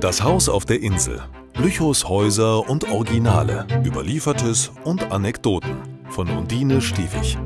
Das Haus auf der Insel. Lüchows Häuser und Originale. Überliefertes und Anekdoten. Von Undine Stiefig.